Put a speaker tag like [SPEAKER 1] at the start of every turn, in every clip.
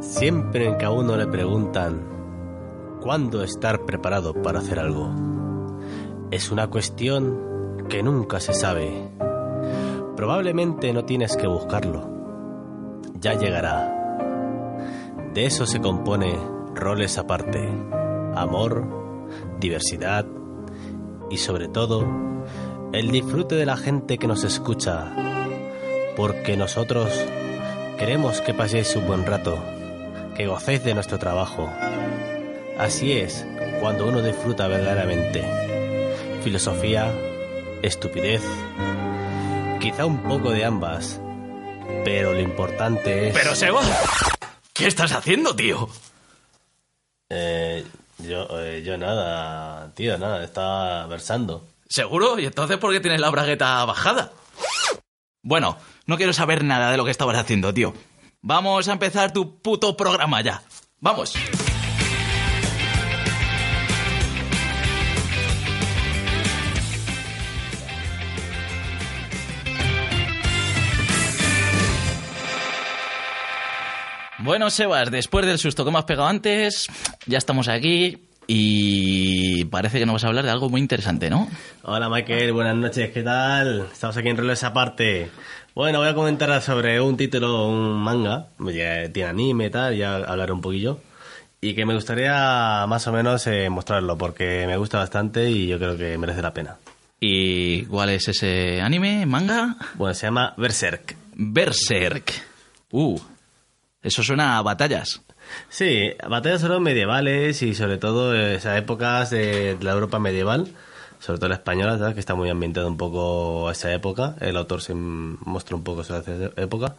[SPEAKER 1] Siempre que a uno le preguntan cuándo estar preparado para hacer algo, es una cuestión que nunca se sabe. Probablemente no tienes que buscarlo. Ya llegará. De eso se compone roles aparte. Amor, diversidad y sobre todo el disfrute de la gente que nos escucha. Porque nosotros queremos que paséis un buen rato que gocéis de nuestro trabajo. Así es cuando uno disfruta verdaderamente. Filosofía, estupidez, quizá un poco de ambas, pero lo importante es...
[SPEAKER 2] Pero Seba, ¿qué estás haciendo, tío?
[SPEAKER 1] Eh, yo, eh, yo nada, tío, nada, estaba versando.
[SPEAKER 2] ¿Seguro? ¿Y entonces por qué tienes la bragueta bajada? Bueno, no quiero saber nada de lo que estabas haciendo, tío. Vamos a empezar tu puto programa ya. Vamos. Bueno, Sebas, después del susto que me has pegado antes, ya estamos aquí y parece que nos vas a hablar de algo muy interesante, ¿no?
[SPEAKER 1] Hola Michael, buenas noches, ¿qué tal? Estamos aquí en Roles Aparte. Bueno, voy a comentar sobre un título, un manga, ya tiene anime y tal, ya hablaré un poquillo. Y que me gustaría más o menos eh, mostrarlo, porque me gusta bastante y yo creo que merece la pena.
[SPEAKER 2] ¿Y cuál es ese anime, manga?
[SPEAKER 1] Bueno, se llama Berserk.
[SPEAKER 2] Berserk. Uh, eso suena a batallas.
[SPEAKER 1] Sí, batallas son medievales y sobre todo esas épocas de la Europa medieval, sobre todo la española, ¿sabes? que está muy ambientada un poco a esa época. El autor se muestra un poco sobre esa época.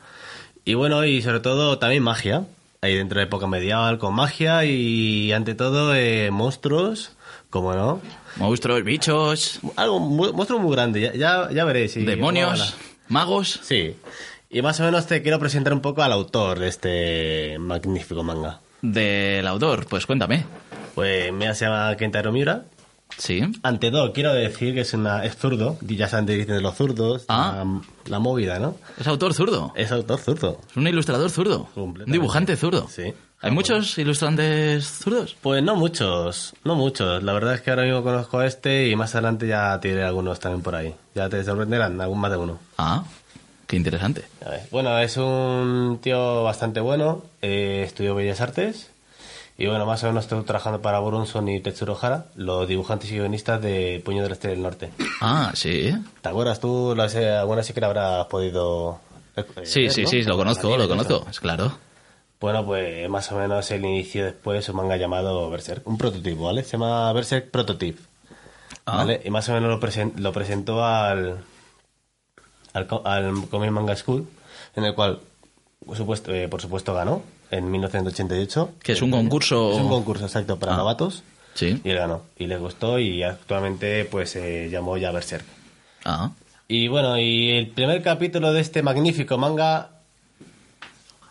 [SPEAKER 1] Y bueno, y sobre todo también magia. Ahí dentro de época medieval con magia y ante todo eh, monstruos, como no.
[SPEAKER 2] Monstruos, bichos.
[SPEAKER 1] Algo, mu- monstruo muy grande, ya, ya, ya veréis.
[SPEAKER 2] Demonios, magos.
[SPEAKER 1] Sí. Y más o menos te quiero presentar un poco al autor de este magnífico manga.
[SPEAKER 2] Del autor, pues cuéntame.
[SPEAKER 1] Pues mira, se llama Kentaro Miura.
[SPEAKER 2] Sí.
[SPEAKER 1] Ante todo, quiero decir que es, una, es zurdo. y Ya saben, dicen de los zurdos.
[SPEAKER 2] Ah.
[SPEAKER 1] La, la movida, ¿no?
[SPEAKER 2] Es autor zurdo.
[SPEAKER 1] Es autor zurdo.
[SPEAKER 2] Es un ilustrador zurdo. Un dibujante zurdo.
[SPEAKER 1] Sí.
[SPEAKER 2] ¿Hay muchos ilustrantes zurdos?
[SPEAKER 1] Pues no muchos, no muchos. La verdad es que ahora mismo conozco a este y más adelante ya te diré algunos también por ahí. Ya te sorprenderán, algún más de uno.
[SPEAKER 2] Ah, qué interesante.
[SPEAKER 1] A ver. Bueno, es un tío bastante bueno. eh, estudió Bellas Artes. Y bueno, más o menos estoy trabajando para Brunson y Tetsuro Hara, los dibujantes y guionistas de Puño del Este del Norte.
[SPEAKER 2] Ah, sí.
[SPEAKER 1] ¿Te acuerdas tú? Alguna sí que habrás podido. eh,
[SPEAKER 2] Sí,
[SPEAKER 1] ver,
[SPEAKER 2] sí,
[SPEAKER 1] ¿no?
[SPEAKER 2] sí, lo conozco, lo conozco. Es claro.
[SPEAKER 1] Bueno, pues más o menos él inició después un manga llamado Berserk. Un prototipo, ¿vale? Se llama Berserk Prototype.
[SPEAKER 2] Ah.
[SPEAKER 1] ¿Vale? Y más o menos lo, presen- lo presentó al, al, al Comic Manga School, en el cual, por supuesto, eh, por supuesto ganó en 1988.
[SPEAKER 2] Que es un concurso.
[SPEAKER 1] Es un concurso, exacto, para
[SPEAKER 2] Ah.
[SPEAKER 1] novatos.
[SPEAKER 2] Sí.
[SPEAKER 1] Y él ganó. Y le gustó y actualmente pues se llamó ya Berserk.
[SPEAKER 2] Ah.
[SPEAKER 1] Y bueno, y el primer capítulo de este magnífico manga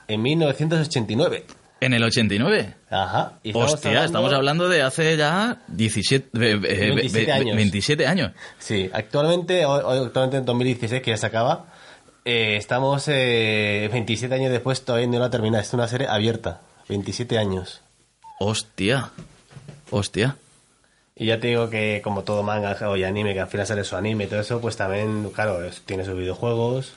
[SPEAKER 1] en 1989.
[SPEAKER 2] ¿En el 89?
[SPEAKER 1] Ajá. Y estamos
[SPEAKER 2] Hostia, estamos hablando de hace ya 17, eh, eh,
[SPEAKER 1] 27
[SPEAKER 2] ve-
[SPEAKER 1] años.
[SPEAKER 2] 27 años.
[SPEAKER 1] Sí, actualmente, actualmente en 2016, que ya se acaba, eh, estamos eh, 27 años después, todavía no la termina. Es una serie abierta. 27 años.
[SPEAKER 2] Hostia. Hostia.
[SPEAKER 1] Y ya te digo que como todo manga o anime, que al final sale su anime y todo eso, pues también, claro, tiene sus videojuegos.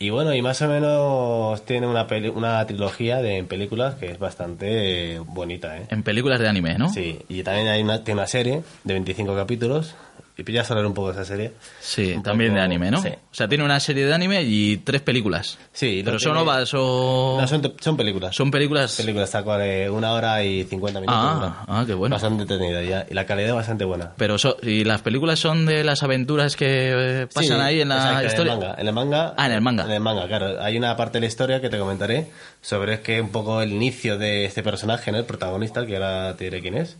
[SPEAKER 1] Y bueno, y más o menos tiene una, peli- una trilogía de películas que es bastante bonita, ¿eh?
[SPEAKER 2] En películas de anime, ¿no?
[SPEAKER 1] Sí, y también hay una, tiene una serie de 25 capítulos y ya hablar un poco de esa serie.
[SPEAKER 2] Sí,
[SPEAKER 1] Un
[SPEAKER 2] también
[SPEAKER 1] poco-
[SPEAKER 2] de anime, ¿no?
[SPEAKER 1] Sí.
[SPEAKER 2] O sea, tiene una serie de anime y tres películas.
[SPEAKER 1] Sí,
[SPEAKER 2] Pero son ovas o...
[SPEAKER 1] No, son, son películas.
[SPEAKER 2] son películas...
[SPEAKER 1] películas, tal cual, eh, una hora y 50 minutos.
[SPEAKER 2] Ah, ah, qué bueno.
[SPEAKER 1] Bastante entretenida ya, y la calidad bastante buena.
[SPEAKER 2] Pero so- y las películas son de las aventuras que eh, pasan
[SPEAKER 1] Sí,
[SPEAKER 2] ahí en la
[SPEAKER 1] exacto,
[SPEAKER 2] historia.
[SPEAKER 1] En el, manga, en el manga.
[SPEAKER 2] Ah, en el manga.
[SPEAKER 1] En el manga, claro. Hay una parte de la historia que te comentaré sobre es que un poco el inicio de este personaje, ¿no? El protagonista, que ahora te diré quién es.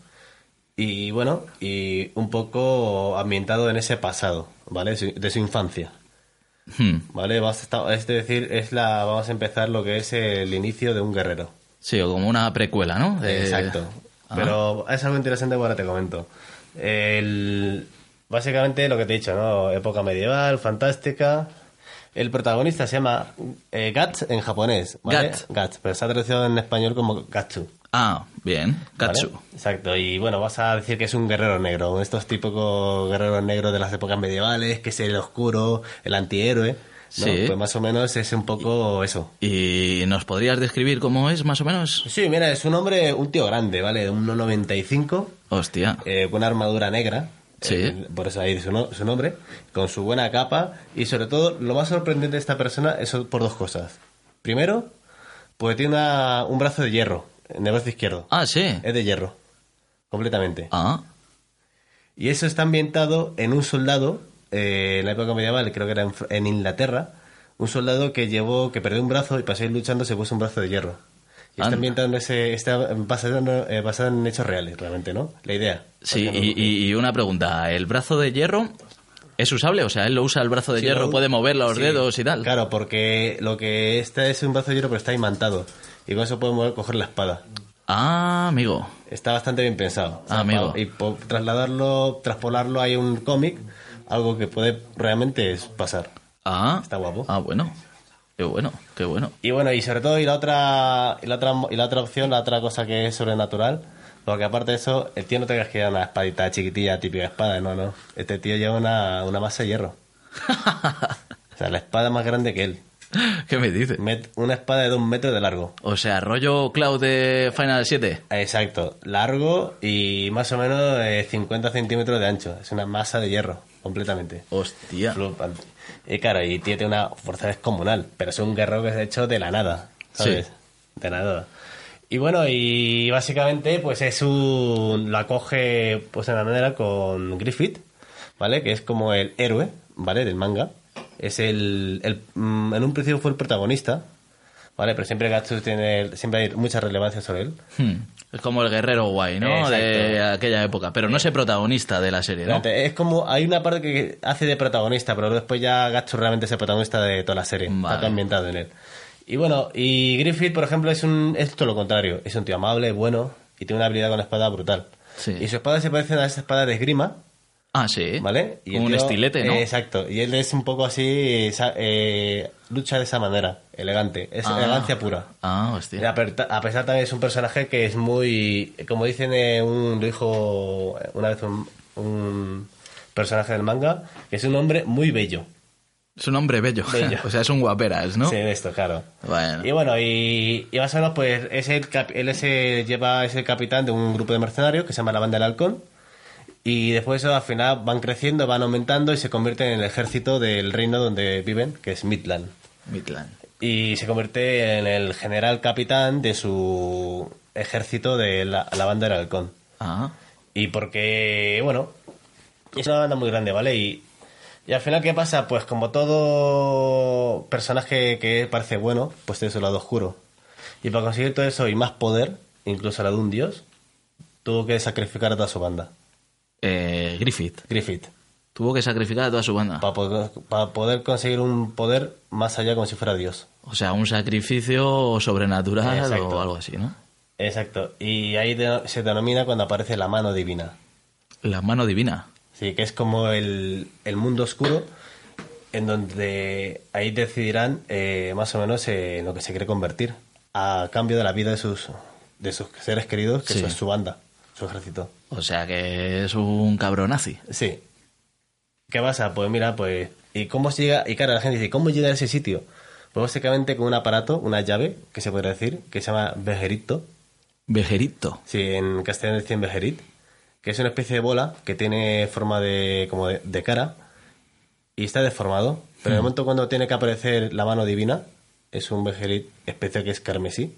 [SPEAKER 1] Y bueno, y un poco ambientado en ese pasado, ¿vale? De su infancia.
[SPEAKER 2] Hmm.
[SPEAKER 1] ¿Vale? Vamos a estar- es decir, es la, vamos a empezar lo que es el inicio de un guerrero.
[SPEAKER 2] Sí, o como una precuela, ¿no? De-
[SPEAKER 1] Exacto.
[SPEAKER 2] Ah.
[SPEAKER 1] Pero es algo interesante que ahora te comento. El, básicamente lo que te he dicho, ¿no? Época medieval, fantástica. El protagonista se llama eh, Guts en japonés, ¿vale?
[SPEAKER 2] Guts.
[SPEAKER 1] Guts, pero se ha traducido en español como Gatsu.
[SPEAKER 2] Ah, bien.
[SPEAKER 1] ¿vale?
[SPEAKER 2] Katsu.
[SPEAKER 1] Exacto, y bueno, vas a decir que es un guerrero negro, estos típicos guerreros negros de las épocas medievales, que es el oscuro, el antihéroe. ¿no?
[SPEAKER 2] Sí.
[SPEAKER 1] Pues más o menos es un poco eso.
[SPEAKER 2] ¿Y nos podrías describir cómo es, más o menos?
[SPEAKER 1] Sí, mira, es un hombre, un tío grande, ¿vale? De 1,95,
[SPEAKER 2] Hostia.
[SPEAKER 1] eh, con una armadura negra.
[SPEAKER 2] Sí.
[SPEAKER 1] eh, por eso ahí su, no- su nombre. Con su buena capa. Y sobre todo, lo más sorprendente de esta persona es por dos cosas. Primero, pues tiene una- un brazo de hierro en el brazo izquierdo.
[SPEAKER 2] Ah, sí.
[SPEAKER 1] Es de hierro. Completamente.
[SPEAKER 2] Ah,
[SPEAKER 1] Y eso está ambientado en un soldado, eh, en la época medieval, creo que era en, Inglaterra, un soldado que llevó, que perdió un brazo y para seguir luchando se puso un brazo de hierro. Y está en ese, está basado, eh, basado en hechos reales, realmente, ¿no? La idea.
[SPEAKER 2] sí. Y, una pregunta. ¿El brazo de hierro es usable? O sea, él lo usa el brazo de
[SPEAKER 1] Sí,
[SPEAKER 2] hierro, puede mover los
[SPEAKER 1] sí,
[SPEAKER 2] dedos y tal.
[SPEAKER 1] Claro, porque lo que este es un brazo de hierro, pero está imantado. Y con eso puede mover, coger la espada.
[SPEAKER 2] Ah, amigo.
[SPEAKER 1] Está bastante bien pensado.
[SPEAKER 2] Ah, amigo.
[SPEAKER 1] Y trasladarlo, traspolarlo hay un cómic, algo que puede realmente pasar.
[SPEAKER 2] Ah.
[SPEAKER 1] Está guapo.
[SPEAKER 2] Ah, bueno. Qué bueno, qué bueno.
[SPEAKER 1] Y bueno, y sobre todo, y la otra, y la otra, y la otra opción, la otra cosa que es sobrenatural, porque aparte de eso, el tío no te creas que una espadita chiquitilla, típica espada, no, no. Este tío lleva una, una masa de hierro. o sea, la espada más grande que él.
[SPEAKER 2] ¿Qué me dices?
[SPEAKER 1] Met- una espada de dos metros de largo.
[SPEAKER 2] O sea, rollo Cloud de Final 7.
[SPEAKER 1] Exacto, largo y más o menos eh, 50 centímetros de ancho. Es una masa de hierro, completamente.
[SPEAKER 2] Hostia.
[SPEAKER 1] Flipante. Y claro, y tiene una fuerza descomunal, pero es un guerrero que se ha hecho de la nada, ¿sabes?
[SPEAKER 2] Sí.
[SPEAKER 1] De nada. Y bueno, y básicamente pues es un... la coge pues en la manera con Griffith, ¿vale? Que es como el héroe, ¿vale? Del manga. Es el... el mm, en un principio fue el protagonista, ¿vale? Pero siempre Gatsu tiene... siempre hay mucha relevancia sobre él.
[SPEAKER 2] Hmm. Es como el guerrero guay, ¿no? De aquella época. Pero no es el protagonista de la serie, ¿no?
[SPEAKER 1] Es como, hay una parte que hace de protagonista, pero después ya Gatsu realmente es el protagonista de toda la serie.
[SPEAKER 2] Vale.
[SPEAKER 1] Está ambientado en él. Y bueno, y Griffith, por ejemplo, es un es todo lo contrario. Es un tío amable, bueno, y tiene una habilidad con la espada brutal.
[SPEAKER 2] Sí.
[SPEAKER 1] Y su espada se parece a esa espada de esgrima,
[SPEAKER 2] Ah, sí.
[SPEAKER 1] ¿vale? Y
[SPEAKER 2] un
[SPEAKER 1] tío-
[SPEAKER 2] estilete, ¿no?
[SPEAKER 1] eh, exacto. Y él es un poco así, eh, lucha de esa manera, elegante. Es
[SPEAKER 2] Ah.
[SPEAKER 1] elegancia pura.
[SPEAKER 2] Ah, hostia.
[SPEAKER 1] A, pesar también es un personaje que es muy, como dicen, eh, un, lo dijo una vez un, un personaje del manga, que es un hombre muy bello.
[SPEAKER 2] Es un hombre bello.
[SPEAKER 1] Bello.
[SPEAKER 2] o sea, es un guaperas, ¿no?
[SPEAKER 1] Sí, de esto, claro.
[SPEAKER 2] Bueno.
[SPEAKER 1] Y bueno, y, y más o menos, pues, es el cap- él es el- lleva, es el capitán de un grupo de mercenarios que se llama la Banda del Halcón. Y después eso, al final van creciendo, van aumentando y se convierten en el ejército del reino donde viven, que es Midland.
[SPEAKER 2] Midland.
[SPEAKER 1] Y se convierte en el general capitán de su ejército de la, la Banda del Halcón.
[SPEAKER 2] Ah.
[SPEAKER 1] Y porque, bueno, es una banda muy grande, ¿vale? Y, y al final, ¿qué pasa? Pues como todo personaje que parece bueno, pues tiene su lado oscuro. Y para conseguir todo eso y más poder, incluso la de un dios, tuvo que sacrificar a toda su banda.
[SPEAKER 2] Eh, Griffith.
[SPEAKER 1] Griffith.
[SPEAKER 2] Tuvo que sacrificar a toda su banda.
[SPEAKER 1] Para poder, para poder conseguir un poder más allá como si fuera dios.
[SPEAKER 2] O sea, un sacrificio sobrenatural
[SPEAKER 1] Exacto.
[SPEAKER 2] o algo así, ¿no?
[SPEAKER 1] Exacto. Y ahí se denomina cuando aparece la mano divina.
[SPEAKER 2] La mano divina.
[SPEAKER 1] Sí, que es como el, el mundo oscuro en donde ahí decidirán eh, más o menos eh, en lo que se quiere convertir a cambio de la vida de sus de sus seres queridos, que
[SPEAKER 2] Sí.
[SPEAKER 1] eso es su banda, su ejército.
[SPEAKER 2] O sea, que es un cabronazi.
[SPEAKER 1] Sí. ¿Qué pasa? Pues mira, pues ¿y cómo se llega? Y claro, la gente dice, ¿cómo llega a ese sitio? Pues básicamente con un aparato, una llave, que se podría decir, que se llama Bejerito.
[SPEAKER 2] Vejerito.
[SPEAKER 1] Sí, en castellano dicen Bejerit. que es una especie de bola que tiene forma de como de, de cara y está deformado. Pero en el momento cuando tiene que aparecer la mano divina, es un Behelit especial que es carmesí,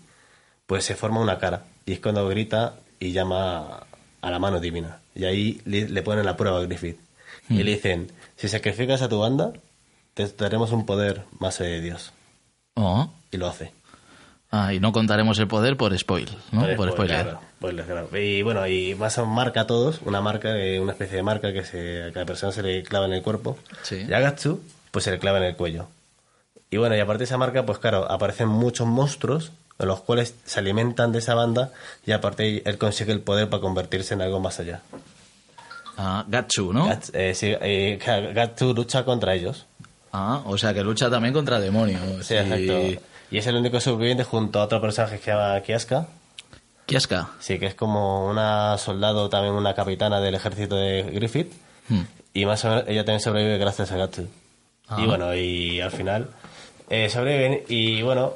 [SPEAKER 1] pues se forma una cara. Y es cuando grita y llama a la mano divina. Y ahí le, le ponen la prueba a Griffith. Y le dicen, si sacrificas a tu banda, te daremos un poder más de Dios.
[SPEAKER 2] Oh.
[SPEAKER 1] Y lo hace.
[SPEAKER 2] Ah, y no contaremos el poder por spoil, ¿no? Por, spoiler.
[SPEAKER 1] claro, spoiler, claro. Y bueno, y más marca a todos, una marca, eh, una especie de marca que se, a cada persona se le clava en el cuerpo.
[SPEAKER 2] Sí.
[SPEAKER 1] Y a Gatsu, pues se le clava en el cuello. Y bueno, y aparte de esa marca, pues claro, aparecen muchos monstruos, los cuales se alimentan de esa banda, y aparte él consigue el poder para convertirse en algo más allá.
[SPEAKER 2] Ah, Gatsu, ¿no?
[SPEAKER 1] Gats- eh, sí, eh, Gatsu lucha contra ellos.
[SPEAKER 2] Ah, o sea que lucha también contra demonios.
[SPEAKER 1] Sí,
[SPEAKER 2] y-
[SPEAKER 1] exacto. Y es el único superviviente junto a otro personaje que se llama Kiaska.
[SPEAKER 2] Kiaska.
[SPEAKER 1] Sí, que es como una soldado, también una capitana del ejército de Griffith.
[SPEAKER 2] Hmm.
[SPEAKER 1] Y más o menos ella también sobrevive gracias a Gatsu.
[SPEAKER 2] Ah.
[SPEAKER 1] Y bueno, y al final eh, sobreviven. Y bueno,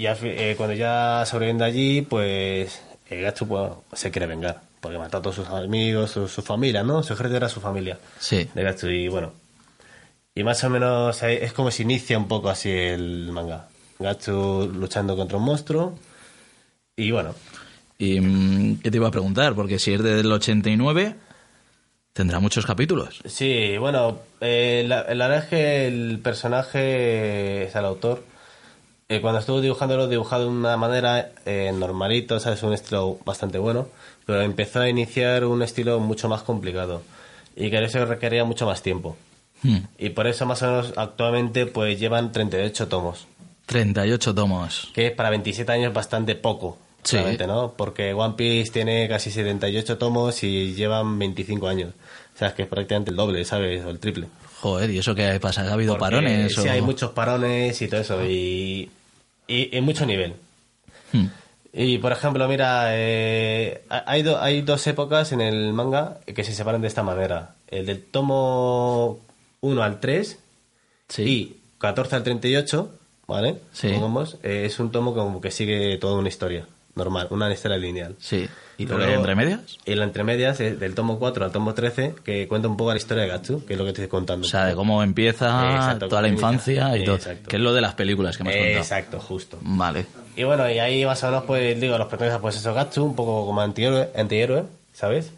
[SPEAKER 1] y eh, cuando ya sobreviven de allí, pues Gatsu pues, se quiere vengar. Porque mató a todos sus amigos, su, su familia, ¿no? Su ejército era su familia
[SPEAKER 2] Sí.
[SPEAKER 1] de Gatsu. Y bueno, y más o menos es como se inicia un poco así el manga. Gatsu luchando contra un monstruo. Y bueno,
[SPEAKER 2] ¿Y mm, qué te iba a preguntar? Porque si es del 89, tendrá muchos capítulos.
[SPEAKER 1] Sí, bueno, eh, la, la verdad es que el personaje, es el autor, eh, cuando estuvo dibujándolo, dibujado de una manera eh, normalito, ¿sabes? Un estilo bastante bueno, pero empezó a iniciar un estilo mucho más complicado y que eso requería mucho más tiempo.
[SPEAKER 2] Hmm.
[SPEAKER 1] Y por eso más o menos actualmente pues llevan 38 tomos,
[SPEAKER 2] 38 tomos.
[SPEAKER 1] que para 27 años es bastante poco.
[SPEAKER 2] Sí.
[SPEAKER 1] ¿no? Porque One Piece tiene casi 78 tomos y llevan 25 años. O sea, es que es prácticamente el doble, ¿sabes? O el triple.
[SPEAKER 2] Joder, ¿y eso qué pasa? ¿Ha habido
[SPEAKER 1] Porque
[SPEAKER 2] parones?
[SPEAKER 1] Sí,
[SPEAKER 2] o-
[SPEAKER 1] hay muchos parones y todo eso. Y, y, y mucho nivel.
[SPEAKER 2] Hmm.
[SPEAKER 1] Y por ejemplo, mira, eh, hay, do- hay dos épocas en el manga que se separan de esta manera. El del tomo 1 al 3
[SPEAKER 2] Sí.
[SPEAKER 1] y 14 al 38, ¿vale?
[SPEAKER 2] Sí.
[SPEAKER 1] Pongamos, eh, es un tomo como que sigue toda una historia normal, una historia lineal.
[SPEAKER 2] Sí. ¿Y lo que entre medias?
[SPEAKER 1] Y la entre medias es del tomo 4 al tomo 13, que cuenta un poco la historia de Gatsu, que es lo que te estoy contando.
[SPEAKER 2] O sea, de cómo empieza
[SPEAKER 1] Exacto,
[SPEAKER 2] toda la infancia y todo.
[SPEAKER 1] Exacto.
[SPEAKER 2] Que es lo de las películas que hemos contado.
[SPEAKER 1] Exacto, justo.
[SPEAKER 2] Vale.
[SPEAKER 1] Y bueno, y ahí más o menos, pues digo, los protagonistas, pues eso, Gatsu, un poco como antihéroe, antihéroe ¿sabes?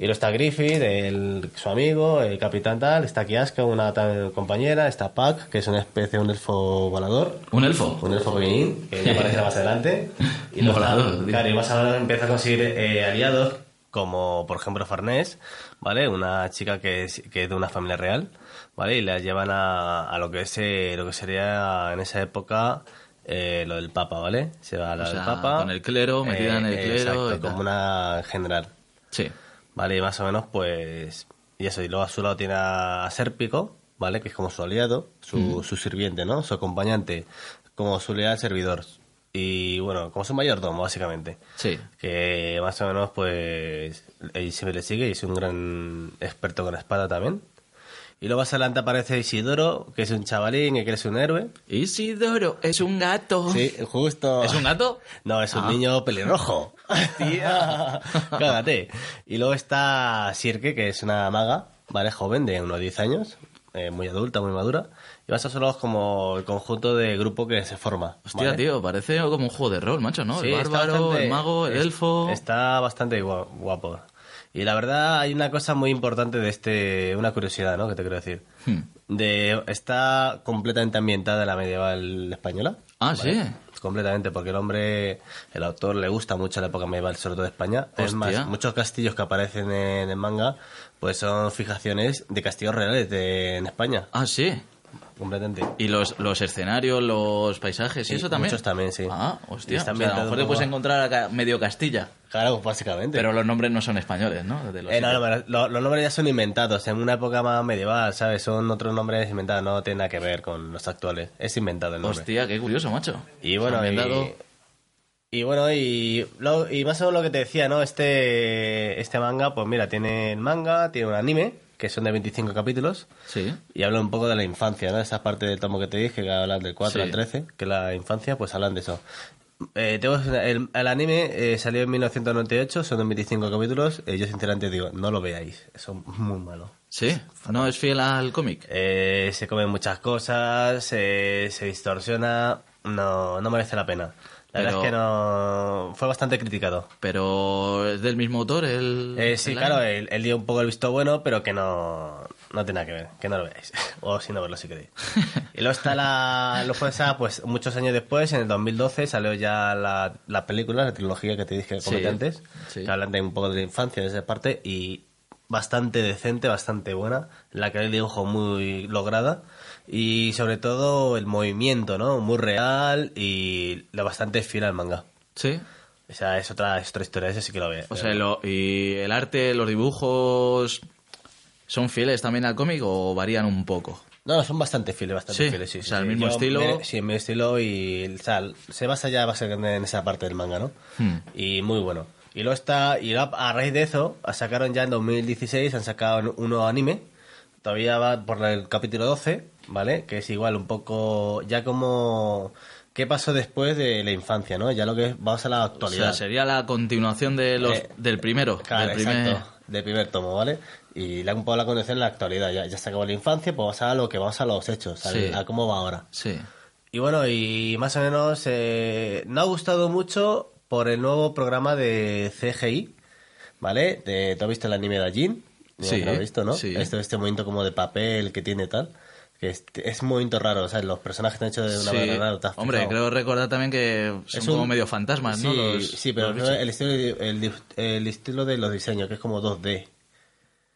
[SPEAKER 1] Y luego está Griffith, el, su amigo, el capitán tal, está Kiaska, una tal compañera, está Pac, que es una especie de un elfo volador.
[SPEAKER 2] ¿Un elfo?
[SPEAKER 1] Un elfo pequeñín, que ya aparecerá más adelante. Y luego está-
[SPEAKER 2] Volador,
[SPEAKER 1] claro, y más menos empieza a conseguir eh, aliados, como por ejemplo Farnés, ¿vale? Una chica que es, que es de una familia real, ¿vale? Y la llevan a, a lo que es eh, lo que sería en esa época eh, lo del Papa, ¿vale? Se va a la
[SPEAKER 2] O sea,
[SPEAKER 1] del Papa.
[SPEAKER 2] con el clero, metida en el clero
[SPEAKER 1] Exacto, como una general.
[SPEAKER 2] Sí.
[SPEAKER 1] Vale, y más o menos, pues. Y eso, y luego a su lado tiene a Sérpico, ¿vale? Que es como su aliado, su, su sirviente, ¿no? Su acompañante, como su leal servidor. Y bueno, como su mayordomo, básicamente.
[SPEAKER 2] Sí.
[SPEAKER 1] Que más o menos, pues. Él siempre le sigue y es un gran experto con la espada también. Y luego más adelante aparece Isidoro, que es un chavalín que quiere ser un héroe.
[SPEAKER 2] Isidoro es un gato.
[SPEAKER 1] Sí, justo.
[SPEAKER 2] ¿Es un gato?
[SPEAKER 1] No, es un
[SPEAKER 2] Ah.
[SPEAKER 1] niño pelirrojo.
[SPEAKER 2] Tía.
[SPEAKER 1] Cágate. Y luego está Sirke, que es una maga, ¿vale? Joven, de unos 10 años, eh, muy adulta, muy madura. Y vas a solo como el conjunto de grupo que se forma.
[SPEAKER 2] Hostia,
[SPEAKER 1] ¿vale?
[SPEAKER 2] tío, parece como un juego de rol, macho, ¿no?
[SPEAKER 1] Sí,
[SPEAKER 2] el bárbaro,
[SPEAKER 1] bastante-
[SPEAKER 2] el mago, el
[SPEAKER 1] es-
[SPEAKER 2] elfo.
[SPEAKER 1] Está bastante gua- guapo. Y la verdad hay una cosa muy importante de este, una curiosidad, ¿no? Que te quiero decir.
[SPEAKER 2] Hmm.
[SPEAKER 1] De, está completamente ambientada en la medieval española.
[SPEAKER 2] Ah,
[SPEAKER 1] ¿vale?
[SPEAKER 2] sí.
[SPEAKER 1] Completamente, porque el hombre, el autor, le gusta mucho la época medieval, sobre todo de España. Es
[SPEAKER 2] Hostia.
[SPEAKER 1] más, muchos castillos que aparecen en el manga, pues son fijaciones de castillos reales de, en España.
[SPEAKER 2] Ah, sí.
[SPEAKER 1] Completamente.
[SPEAKER 2] Y los, los escenarios, los paisajes y
[SPEAKER 1] Sí,
[SPEAKER 2] eso también.
[SPEAKER 1] muchos también, sí.
[SPEAKER 2] Ah, hostia. O sea, a lo mejor te puedes encontrar medio Castilla.
[SPEAKER 1] Claro, básicamente.
[SPEAKER 2] Pero los nombres no son españoles, ¿no? De los
[SPEAKER 1] Eh, no, no, los nombres ya son inventados. En una época más medieval, ¿sabes? Son otros nombres inventados, no tiene nada que ver con los actuales. Es inventado el nombre.
[SPEAKER 2] Hostia, qué curioso, macho.
[SPEAKER 1] Y bueno, y, y bueno, y, lo- y más o menos lo que te decía, ¿no? Este, este manga, pues mira, tiene el manga, tiene un anime, que son de 25 capítulos,
[SPEAKER 2] Sí.
[SPEAKER 1] y habla un poco de la infancia, ¿no? Esa parte del tomo que te dije, que hablan del 4
[SPEAKER 2] Sí.
[SPEAKER 1] al 13, que la infancia, pues hablan de eso. Eh, tengo- el, el anime eh, salió en 1998, son 25 capítulos. eh, yo sinceramente digo, no lo veáis, son muy malos.
[SPEAKER 2] Sí, no es fiel al cómic.
[SPEAKER 1] Eh, se comen muchas cosas, se distorsiona, no, no merece la pena. La verdad es que no... Fue bastante criticado.
[SPEAKER 2] Pero es del mismo autor, el.
[SPEAKER 1] Eh, sí,
[SPEAKER 2] el
[SPEAKER 1] claro, él, él dio un poco el visto bueno, pero que no, no tiene nada que ver, que no lo veáis. o si no verlo si queréis. y luego está la... Está, pues, muchos años después, en el 2012, salió ya la, la película, la trilogía que te dije que
[SPEAKER 2] Sí,
[SPEAKER 1] comenté antes,
[SPEAKER 2] sí.
[SPEAKER 1] que hablan de un poco de la infancia, de esa parte, y bastante decente, bastante buena, la que hay dibujo muy lograda, y sobre todo el movimiento, ¿no? Muy real y lo bastante fiel al manga.
[SPEAKER 2] Sí.
[SPEAKER 1] O sea, es otra, es otra historia, ese sí que lo ve.
[SPEAKER 2] O sea, lo- y el arte, los dibujos. ¿Son fieles también al cómic o varían un poco?
[SPEAKER 1] No, son bastante fieles, bastante
[SPEAKER 2] Sí,
[SPEAKER 1] fieles, sí.
[SPEAKER 2] o
[SPEAKER 1] sí,
[SPEAKER 2] sea, el mismo estilo.
[SPEAKER 1] me- sí, el mismo estilo y o sea, se basa ya básicamente en esa parte del manga, ¿no?
[SPEAKER 2] Hmm.
[SPEAKER 1] Y muy bueno. Y luego está, y luego a raíz de eso, sacaron ya en 2016, han sacado un nuevo anime. Todavía va por el capítulo 12, ¿vale? Que es igual un poco, ya como, ¿qué pasó después de la infancia, no? Ya lo que es, vamos a la
[SPEAKER 2] O
[SPEAKER 1] actualidad.
[SPEAKER 2] sea, sería la continuación de los,
[SPEAKER 1] Eh,
[SPEAKER 2] del primero.
[SPEAKER 1] Claro,
[SPEAKER 2] del primer...
[SPEAKER 1] exacto. Del primer tomo, ¿vale? Y la un poco la condición en la actualidad. Ya, ya se acabó la infancia, pues vamos a lo que vamos a los hechos,
[SPEAKER 2] Sí.
[SPEAKER 1] a cómo va ahora.
[SPEAKER 2] Sí.
[SPEAKER 1] Y bueno, y más o menos eh, no ha gustado mucho por el nuevo programa de CGI, ¿vale? De, ¿Tú has visto el anime de Ajin?
[SPEAKER 2] Sí,
[SPEAKER 1] lo has visto, ¿no?
[SPEAKER 2] sí.
[SPEAKER 1] Este, este movimiento como de papel que tiene tal. Que es, movimiento raro, ¿sabes? Los personajes están hechos de una
[SPEAKER 2] Sí.
[SPEAKER 1] manera rara. ¿te has
[SPEAKER 2] Hombre, creo recordar también que son
[SPEAKER 1] Es un-
[SPEAKER 2] como medio fantasmas, ¿no?
[SPEAKER 1] Sí,
[SPEAKER 2] Los-
[SPEAKER 1] sí, pero
[SPEAKER 2] los
[SPEAKER 1] el estilo, el, estilo de los diseños, que es como 2D.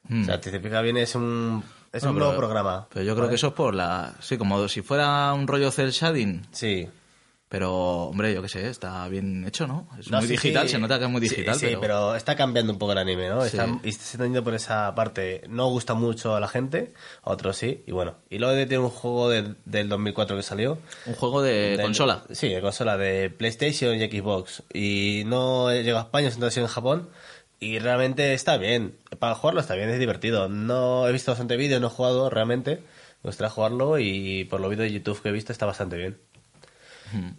[SPEAKER 2] Mm.
[SPEAKER 1] O sea, si te fijas bien, es un, es un
[SPEAKER 2] pero-
[SPEAKER 1] nuevo programa.
[SPEAKER 2] Pero yo creo
[SPEAKER 1] ¿vale?
[SPEAKER 2] que eso es por la... Sí, como si fuera un rollo cel shading.
[SPEAKER 1] Sí.
[SPEAKER 2] Pero, hombre, yo qué sé, está bien hecho, ¿no? Es
[SPEAKER 1] No,
[SPEAKER 2] muy
[SPEAKER 1] sí,
[SPEAKER 2] digital,
[SPEAKER 1] sí.
[SPEAKER 2] se nota que es muy digital,
[SPEAKER 1] Sí,
[SPEAKER 2] pero...
[SPEAKER 1] pero... está cambiando un poco el anime, ¿no? Está, y se está yendo por esa parte. No gusta mucho a la gente, a otros sí. Y bueno, y luego tiene un juego del, del 2004 que salió.
[SPEAKER 2] Un juego de consola.
[SPEAKER 1] Sí, de consola, de PlayStation y Xbox. Y no llegó a España, sino en Japón. Y realmente está bien. Para jugarlo está bien, es divertido. No he visto bastante vídeos, no he jugado realmente. Me gustaría jugarlo y por los vídeos de YouTube que he visto está bastante bien.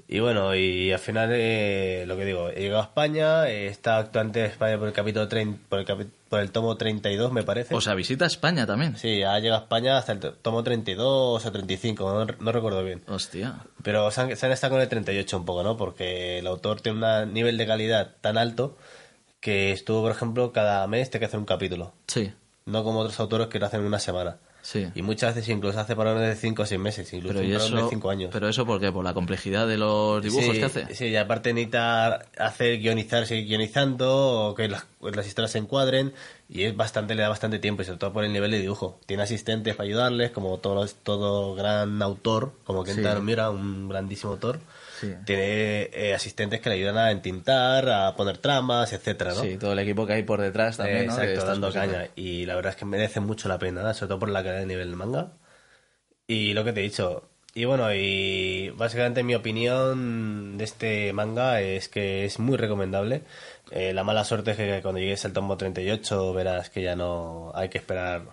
[SPEAKER 1] Y bueno, y al final, eh, lo que digo, he llegado a España, eh, está actualmente en España por el capítulo 30, por el, capi- por el tomo 32, me parece.
[SPEAKER 2] O sea, visita España también.
[SPEAKER 1] sí, ha llegado a España hasta el to- tomo 32 o 35, no, no recuerdo bien.
[SPEAKER 2] Hostia.
[SPEAKER 1] Pero se han, se han estado con el 38 un poco, ¿no? Porque el autor tiene un nivel de calidad tan alto que estuvo, por ejemplo, cada mes te que hacer un capítulo.
[SPEAKER 2] Sí,
[SPEAKER 1] No como otros autores que lo hacen en una semana.
[SPEAKER 2] Sí.
[SPEAKER 1] Y muchas veces incluso hace parones de 5 o 6 meses, incluso
[SPEAKER 2] Pero,
[SPEAKER 1] un
[SPEAKER 2] ¿y
[SPEAKER 1] parón
[SPEAKER 2] eso,
[SPEAKER 1] de 5 años.
[SPEAKER 2] pero eso, ¿por qué? ¿Por la complejidad de los dibujos
[SPEAKER 1] sí,
[SPEAKER 2] que hace?
[SPEAKER 1] Sí, y aparte necesita hacer guionizar, seguir guionizando, o que las, las historias se encuadren, y es bastante, le da bastante tiempo, y sobre todo por el nivel de dibujo. Tiene asistentes para ayudarles, como todo, todo gran autor, como Kentaro
[SPEAKER 2] Sí.
[SPEAKER 1] Miura, un grandísimo autor.
[SPEAKER 2] Sí.
[SPEAKER 1] Tiene eh, asistentes que le ayudan a entintar, a poner tramas, etcétera, ¿no?
[SPEAKER 2] Sí, todo el equipo que hay por detrás también,
[SPEAKER 1] Eh, Exacto, dando caña. Y la verdad es que merece mucho la pena, ¿no? sobre todo por la calidad de nivel del manga. Y lo que te he dicho. Y bueno, y básicamente mi opinión de este manga es que es muy recomendable. Eh, la mala suerte es que cuando llegues al tomo 38 verás que ya no hay que esperar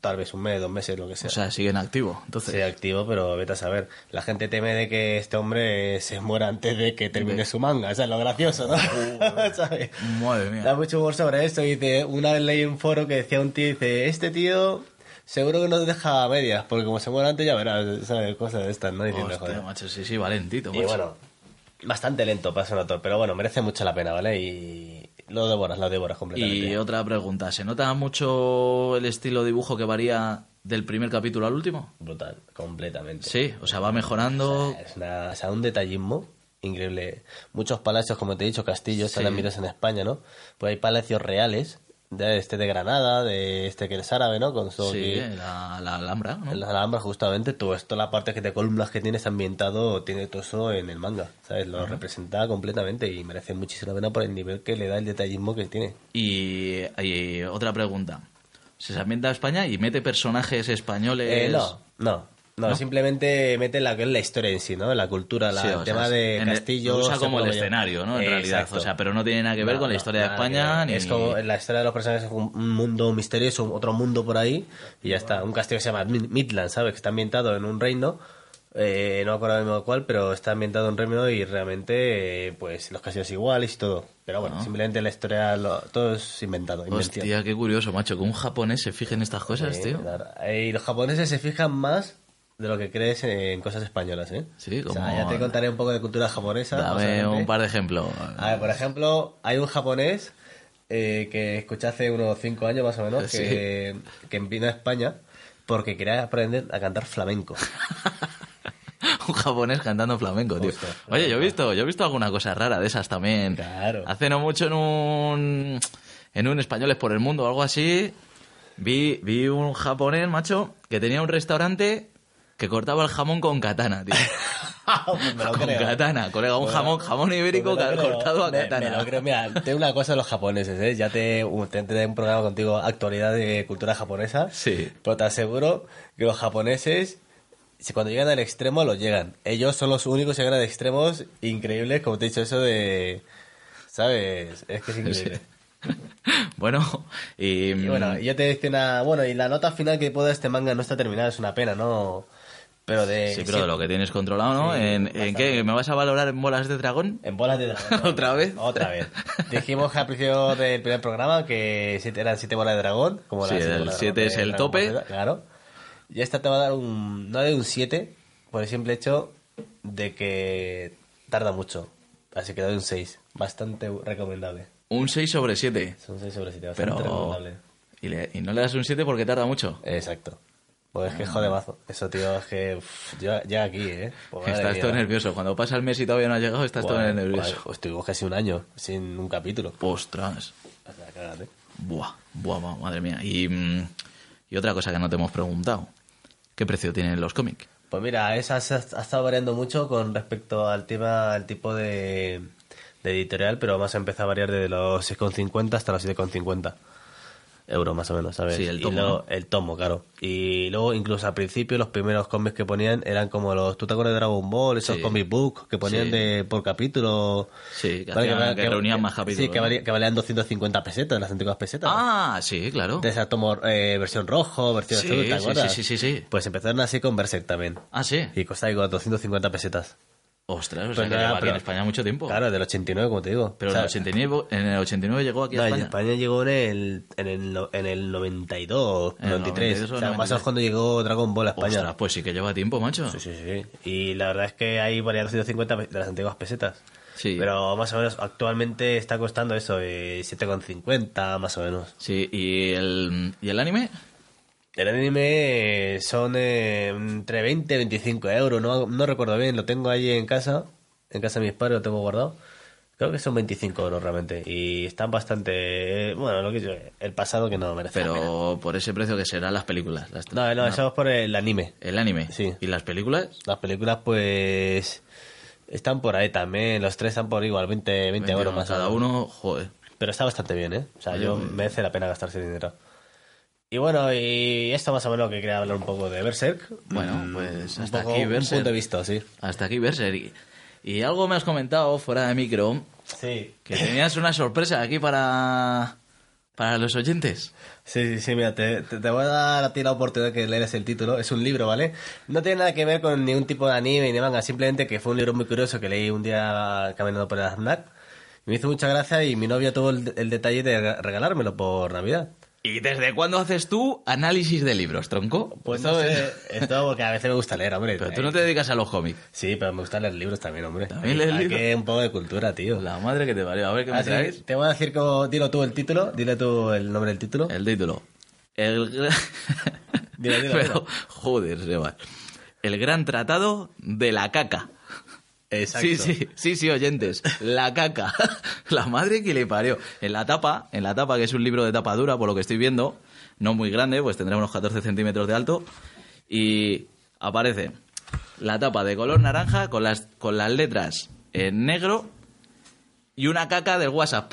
[SPEAKER 1] tal vez un mes, dos meses, lo que sea.
[SPEAKER 2] O sea, sigue en activo. Entonces,
[SPEAKER 1] sea activo, pero vete a saber. La gente teme de que este hombre se muera antes de que termine su manga. O sea, es lo gracioso, ¿no? ¿Sabes?
[SPEAKER 2] madre mía.
[SPEAKER 1] Da mucho humor sobre esto. Dice, una vez leí un foro que decía un tío, dice, este tío seguro que nos deja a medias, porque como se muere antes ya verás, ¿sabes? Cosas de estas, ¿no? Diciendo,
[SPEAKER 2] Hostia,
[SPEAKER 1] joder.
[SPEAKER 2] macho, sí, sí, valentito,
[SPEAKER 1] Y
[SPEAKER 2] macho.
[SPEAKER 1] bueno, bastante lento para ser un autor, pero bueno, merece mucho la pena, ¿vale? Y lo devoras, lo devoras completamente.
[SPEAKER 2] Y otra pregunta, ¿se nota mucho el estilo de dibujo que varía del primer capítulo al último?
[SPEAKER 1] Brutal, completamente.
[SPEAKER 2] Sí, o sea, va mejorando.
[SPEAKER 1] Es una, o sea, un detallismo increíble. Muchos palacios, como te he dicho, castillos,
[SPEAKER 2] Sí.
[SPEAKER 1] ahora miras en España, ¿no? Pues hay palacios reales, de este de Granada, de este que es árabe, ¿no? Con su
[SPEAKER 2] Sí, la, la Alhambra, ¿no?
[SPEAKER 1] en las Alhambras, justamente, todo esto, la parte que de columnas que tienes ambientado, tiene todo eso en el manga, ¿sabes? Lo representa completamente y merece muchísima pena por el nivel que le da el detallismo que tiene.
[SPEAKER 2] Y, y otra pregunta. ¿Se ambienta a España y mete personajes españoles?
[SPEAKER 1] Eh, no, no. No, simplemente mete la que es la historia en sí, ¿no? La cultura, la,
[SPEAKER 2] Sí, o
[SPEAKER 1] el
[SPEAKER 2] sea,
[SPEAKER 1] tema de castillos.
[SPEAKER 2] lo usa como el escenario, ¿no? En realidad. O sea, pero no tiene nada que ver
[SPEAKER 1] No,
[SPEAKER 2] con la historia de España ni.
[SPEAKER 1] Es como la historia de los personajes es un, un mundo misterioso, otro mundo por ahí, y ya está. Un castillo que se llama Mid- Midland, ¿sabes? Que está ambientado en un reino Eh, no me acuerdo mismo cuál, pero está ambientado en Remino y realmente, eh, pues, los casinos iguales y todo. Pero bueno, simplemente la historia, lo- todo es inventado, invención.
[SPEAKER 2] Hostia, qué curioso, macho, que un japonés se fije en estas cosas,
[SPEAKER 1] Eh,
[SPEAKER 2] tío.
[SPEAKER 1] claro. Eh, Y los japoneses se fijan más de lo que crees en cosas españolas, ¿eh?
[SPEAKER 2] Sí,
[SPEAKER 1] O sea,
[SPEAKER 2] como-
[SPEAKER 1] ya te contaré un poco de cultura japonesa.
[SPEAKER 2] Dame un par de ejemplos.
[SPEAKER 1] A ver, por ejemplo, hay un japonés eh, que escuché hace unos 5 años más o menos
[SPEAKER 2] Sí.
[SPEAKER 1] que, que vino a España porque quería aprender a cantar flamenco.
[SPEAKER 2] un japonés cantando flamenco, tío.
[SPEAKER 1] Hostia,
[SPEAKER 2] Oye, yo he visto, yo he visto alguna cosa rara de esas también.
[SPEAKER 1] Claro.
[SPEAKER 2] Hace no mucho en un en un Españoles por el Mundo o algo así, vi vi un japonés, macho, que tenía un restaurante que cortaba el jamón con katana, tío.
[SPEAKER 1] Pues me lo
[SPEAKER 2] con
[SPEAKER 1] creo.
[SPEAKER 2] katana, colega, un
[SPEAKER 1] Bueno,
[SPEAKER 2] jamón jamón ibérico
[SPEAKER 1] pues
[SPEAKER 2] cortado a katana.
[SPEAKER 1] Me, lo creo. Mira, tengo una cosa de los japoneses, ¿eh? Ya te tendré un programa contigo, actualidad de cultura japonesa.
[SPEAKER 2] Sí.
[SPEAKER 1] Pero te aseguro que los japoneses, si cuando llegan al extremo, lo llegan. Ellos son los únicos que llegan a extremos increíbles, como te he dicho, eso de... ¿Sabes? Es que es increíble.
[SPEAKER 2] Bueno, y,
[SPEAKER 1] Y bueno, yo te decía una... Bueno, y la nota final que puedo de este manga no está terminada, es una pena, ¿no? Pero de...
[SPEAKER 2] sí, pero de lo que tienes controlado, ¿no?
[SPEAKER 1] Sí,
[SPEAKER 2] ¿En, ¿En qué? ¿Me vas a valorar en bolas de dragón?
[SPEAKER 1] En bolas de dragón.
[SPEAKER 2] ¿Otra vez?
[SPEAKER 1] Otra vez. Dijimos al principio del primer programa que eran siete bolas de dragón. Como
[SPEAKER 2] Sí, el
[SPEAKER 1] bolas de
[SPEAKER 2] siete
[SPEAKER 1] dragón
[SPEAKER 2] es
[SPEAKER 1] de
[SPEAKER 2] el tope.
[SPEAKER 1] Claro. Y esta te va a dar un... No de un 7, por el simple hecho de que tarda mucho. Así que doy un 6. Bastante recomendable.
[SPEAKER 2] Un 6 sobre 7.
[SPEAKER 1] Son 6 sobre 7, bastante
[SPEAKER 2] Pero...
[SPEAKER 1] recomendable.
[SPEAKER 2] Y, le- y no le das un 7 porque tarda mucho.
[SPEAKER 1] Exacto. Pues es que jode mazo. Eso, tío, es que... ya, ya aquí, ¿eh? Pues
[SPEAKER 2] Estás
[SPEAKER 1] mía.
[SPEAKER 2] todo nervioso. Cuando pasa el mes y todavía no ha llegado, estás todo
[SPEAKER 1] Buah,
[SPEAKER 2] nervioso.
[SPEAKER 1] buah, Estuvimos casi un año sin un capítulo.
[SPEAKER 2] Ostras.
[SPEAKER 1] O sea, cágate.
[SPEAKER 2] Buah, buah, buah, madre mía. Y, mm, y otra cosa que no te hemos preguntado. ¿Qué precio tienen los cómics?
[SPEAKER 1] Pues mira, esa ha, ha estado variando mucho con respecto al tema, al tipo de, de editorial, pero más ha empezado a variar desde los 6,50 hasta los 7,50 euros más o menos, ¿sabes?
[SPEAKER 2] Sí, el
[SPEAKER 1] Y
[SPEAKER 2] tomo,
[SPEAKER 1] luego-
[SPEAKER 2] ¿no?
[SPEAKER 1] el tomo, claro. Y luego incluso al principio los primeros cómics que ponían eran como los, ¿tú te acuerdas de Dragon Ball? Esos
[SPEAKER 2] Sí.
[SPEAKER 1] comic books que ponían
[SPEAKER 2] Sí.
[SPEAKER 1] de por capítulo.
[SPEAKER 2] Sí, que,
[SPEAKER 1] Vale,
[SPEAKER 2] hacían-
[SPEAKER 1] que-
[SPEAKER 2] que reunían
[SPEAKER 1] que-
[SPEAKER 2] más capítulos.
[SPEAKER 1] Sí, que,
[SPEAKER 2] ¿no?
[SPEAKER 1] valía- que valían 250 pesetas, las antiguas pesetas.
[SPEAKER 2] Ah, sí, claro.
[SPEAKER 1] De esa tomo eh, versión rojo, versión
[SPEAKER 2] Sí,
[SPEAKER 1] azul, ¿te
[SPEAKER 2] sí,
[SPEAKER 1] acuerdas?
[SPEAKER 2] sí, sí, sí, sí.
[SPEAKER 1] Pues empezaron así con Berserk también.
[SPEAKER 2] Ah, sí.
[SPEAKER 1] Y costaba igual 250 pesetas.
[SPEAKER 2] Ostras, o
[SPEAKER 1] Pues
[SPEAKER 2] sea que lleva aquí en España mucho tiempo.
[SPEAKER 1] Claro, del 89, como te digo.
[SPEAKER 2] Pero
[SPEAKER 1] O sea,
[SPEAKER 2] en, el 89, en el 89 llegó aquí a
[SPEAKER 1] no, en
[SPEAKER 2] España.
[SPEAKER 1] España llegó en el, en el, no- en el 92,
[SPEAKER 2] En el
[SPEAKER 1] 93.
[SPEAKER 2] 92 o
[SPEAKER 1] sea, más o
[SPEAKER 2] 93.
[SPEAKER 1] menos cuando llegó Dragon Ball a España.
[SPEAKER 2] Ostras, pues sí que lleva tiempo, macho.
[SPEAKER 1] Sí, sí, sí. Y la verdad es que hay valía 250 de las antiguas pesetas.
[SPEAKER 2] Sí.
[SPEAKER 1] Pero más o menos actualmente está costando eso, eh, 7,50 más o menos.
[SPEAKER 2] Sí, ¿y el, ¿y el anime?
[SPEAKER 1] El anime eh, son eh, entre 20 y 25 euros, no, no recuerdo bien, lo tengo ahí en casa, en casa de mis padres lo tengo guardado. Creo que son 25 euros realmente y están bastante, eh, bueno, lo que yo, el pasado que no merece la pena.
[SPEAKER 2] Pero por ese precio que serán las películas. las-
[SPEAKER 1] No, no, eso es por el anime.
[SPEAKER 2] El anime.
[SPEAKER 1] Sí.
[SPEAKER 2] ¿Y las películas?
[SPEAKER 1] Las películas pues están por ahí también, los tres están por igual, 20, 20 euros más
[SPEAKER 2] Cada uno, joder.
[SPEAKER 1] Pero está bastante bien, ¿eh? O sea,
[SPEAKER 2] Oye,
[SPEAKER 1] yo merece la pena gastarse dinero. Y bueno, y esto más o menos que quería hablar un poco de Berserk.
[SPEAKER 2] Bueno,
[SPEAKER 1] Mm,
[SPEAKER 2] pues
[SPEAKER 1] un
[SPEAKER 2] hasta
[SPEAKER 1] poco
[SPEAKER 2] aquí
[SPEAKER 1] Un
[SPEAKER 2] Berserk.
[SPEAKER 1] punto de vista, sí.
[SPEAKER 2] Hasta aquí Berserk. Y, y algo me has comentado fuera de micro
[SPEAKER 1] Sí.
[SPEAKER 2] que tenías una sorpresa aquí para, para los oyentes.
[SPEAKER 1] Sí, sí, sí, mira, te, te- te voy a dar a ti la oportunidad de que leeras el título. Es un libro, ¿vale? No tiene nada que ver con ningún tipo de anime ni de manga, simplemente que fue un libro muy curioso que leí un día caminando por el Aznac. Me hizo mucha gracia y mi novia tuvo el, el detalle de regalármelo por Navidad.
[SPEAKER 2] ¿Y desde cuándo haces tú análisis de libros, tronco?
[SPEAKER 1] Pues no sé, esto porque a veces me gusta leer, hombre.
[SPEAKER 2] Pero tú no te dedicas a los cómics.
[SPEAKER 1] Sí, pero me gusta leer libros también, hombre.
[SPEAKER 2] ¿También lees libros?
[SPEAKER 1] que un poco de cultura, tío.
[SPEAKER 2] La madre que te valió. A ver qué me
[SPEAKER 1] Así que
[SPEAKER 2] traes.
[SPEAKER 1] te voy a decir como... Dilo tú el título, dile tú el nombre del título.
[SPEAKER 2] El título. El...
[SPEAKER 1] Dilo, dilo,
[SPEAKER 2] Pero, joder, Sebas. El gran tratado de la caca.
[SPEAKER 1] Exacto.
[SPEAKER 2] Sí, sí, sí, sí, oyentes. La caca. La madre que le parió. En la tapa, en la tapa, que es un libro de tapa dura, por lo que estoy viendo, no muy grande, pues tendrá unos 14 centímetros de alto, y aparece la tapa de color naranja con las, con las letras en negro y una caca del WhatsApp.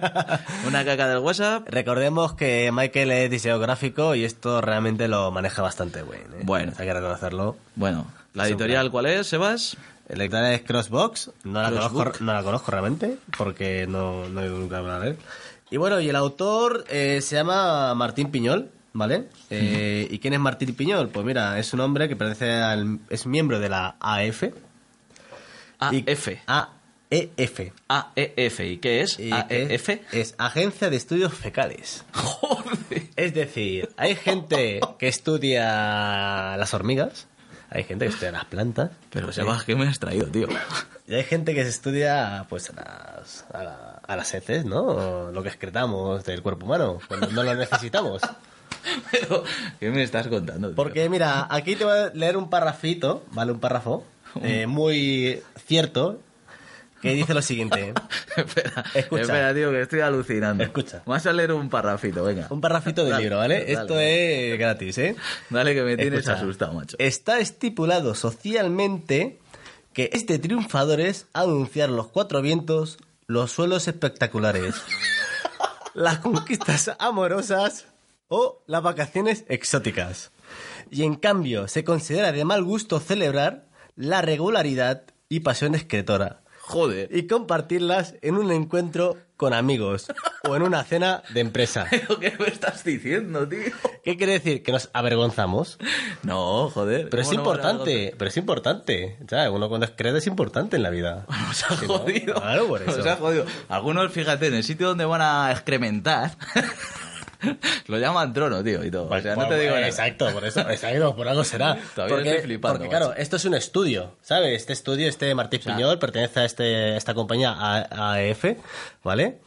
[SPEAKER 2] una caca del WhatsApp.
[SPEAKER 1] Recordemos que Michael es diseñador gráfico y esto realmente lo maneja bastante bien. ¿eh?
[SPEAKER 2] Bueno.
[SPEAKER 1] Hay que reconocerlo.
[SPEAKER 2] Bueno, ¿la editorial cuál es, Sebas?
[SPEAKER 1] El editorial es Crossbox. No la,
[SPEAKER 2] Crossbook.
[SPEAKER 1] conozco, no la conozco realmente porque no, no he ido nunca a ver. Y bueno, y el autor eh, se llama Martín Piñol. ¿vale? Eh, ¿Y quién es Martín Piñol? Pues mira, es un hombre que pertenece al... es miembro de la AF.
[SPEAKER 2] AF.
[SPEAKER 1] AEF.
[SPEAKER 2] AEF. ¿Y qué es? AEF.
[SPEAKER 1] es Agencia de Estudios Fecales.
[SPEAKER 2] Joder.
[SPEAKER 1] Es decir, hay gente que estudia las hormigas, hay gente que estudia las plantas,
[SPEAKER 2] Pero Sebas, ¿qué me has traído, tío?
[SPEAKER 1] y hay gente que se estudia pues a las, a, la- a las heces, ¿no? O lo que excretamos del cuerpo humano cuando no lo necesitamos.
[SPEAKER 2] Pero, ¿qué me estás contando? tío?
[SPEAKER 1] Porque mira, aquí te voy a leer un parrafito, ¿vale? Un párrafo eh, muy cierto que dice lo siguiente.
[SPEAKER 2] espera,
[SPEAKER 1] Escucha.
[SPEAKER 2] espera, tío, que estoy alucinando.
[SPEAKER 1] Escucha.
[SPEAKER 2] Vas a leer un parrafito, venga.
[SPEAKER 1] Un parrafito del
[SPEAKER 2] Dale,
[SPEAKER 1] libro, ¿vale?
[SPEAKER 2] dale.
[SPEAKER 1] Esto es gratis, ¿eh?
[SPEAKER 2] Dale que me tienes
[SPEAKER 1] Escucha.
[SPEAKER 2] asustado, macho.
[SPEAKER 1] Está estipulado socialmente que es de triunfadores anunciar los cuatro vientos, los suelos espectaculares, las conquistas amorosas o las vacaciones exóticas. Y en cambio, se considera de mal gusto celebrar la regularidad y pasión escritora
[SPEAKER 2] Joder.
[SPEAKER 1] y compartirlas en un encuentro con amigos o en una cena de empresa.
[SPEAKER 2] ¿Pero qué me estás diciendo, tío?
[SPEAKER 1] ¿Qué quiere decir? Que nos avergonzamos.
[SPEAKER 2] No, joder.
[SPEAKER 1] Pero es
[SPEAKER 2] ¿cómo no
[SPEAKER 1] importante, pero es importante. ¿sabes? Uno cuando es credo es importante en la vida.
[SPEAKER 2] Nos ha
[SPEAKER 1] ¿no?
[SPEAKER 2] jodido.
[SPEAKER 1] Claro, por eso.
[SPEAKER 2] Nos ha jodido. Algunos, fíjate, en el sitio donde van a excrementar, lo llaman trono, tío, y todo. o sea, no te digo nada.
[SPEAKER 1] Exacto, por eso, exacto, por algo será.
[SPEAKER 2] Todavía
[SPEAKER 1] porque,
[SPEAKER 2] estoy flipando,
[SPEAKER 1] Porque, claro, esto es un estudio, ¿sabes? Este estudio, este Martí
[SPEAKER 2] sea-
[SPEAKER 1] Piñol, pertenece a, este, esta compañía AEF, ¿vale?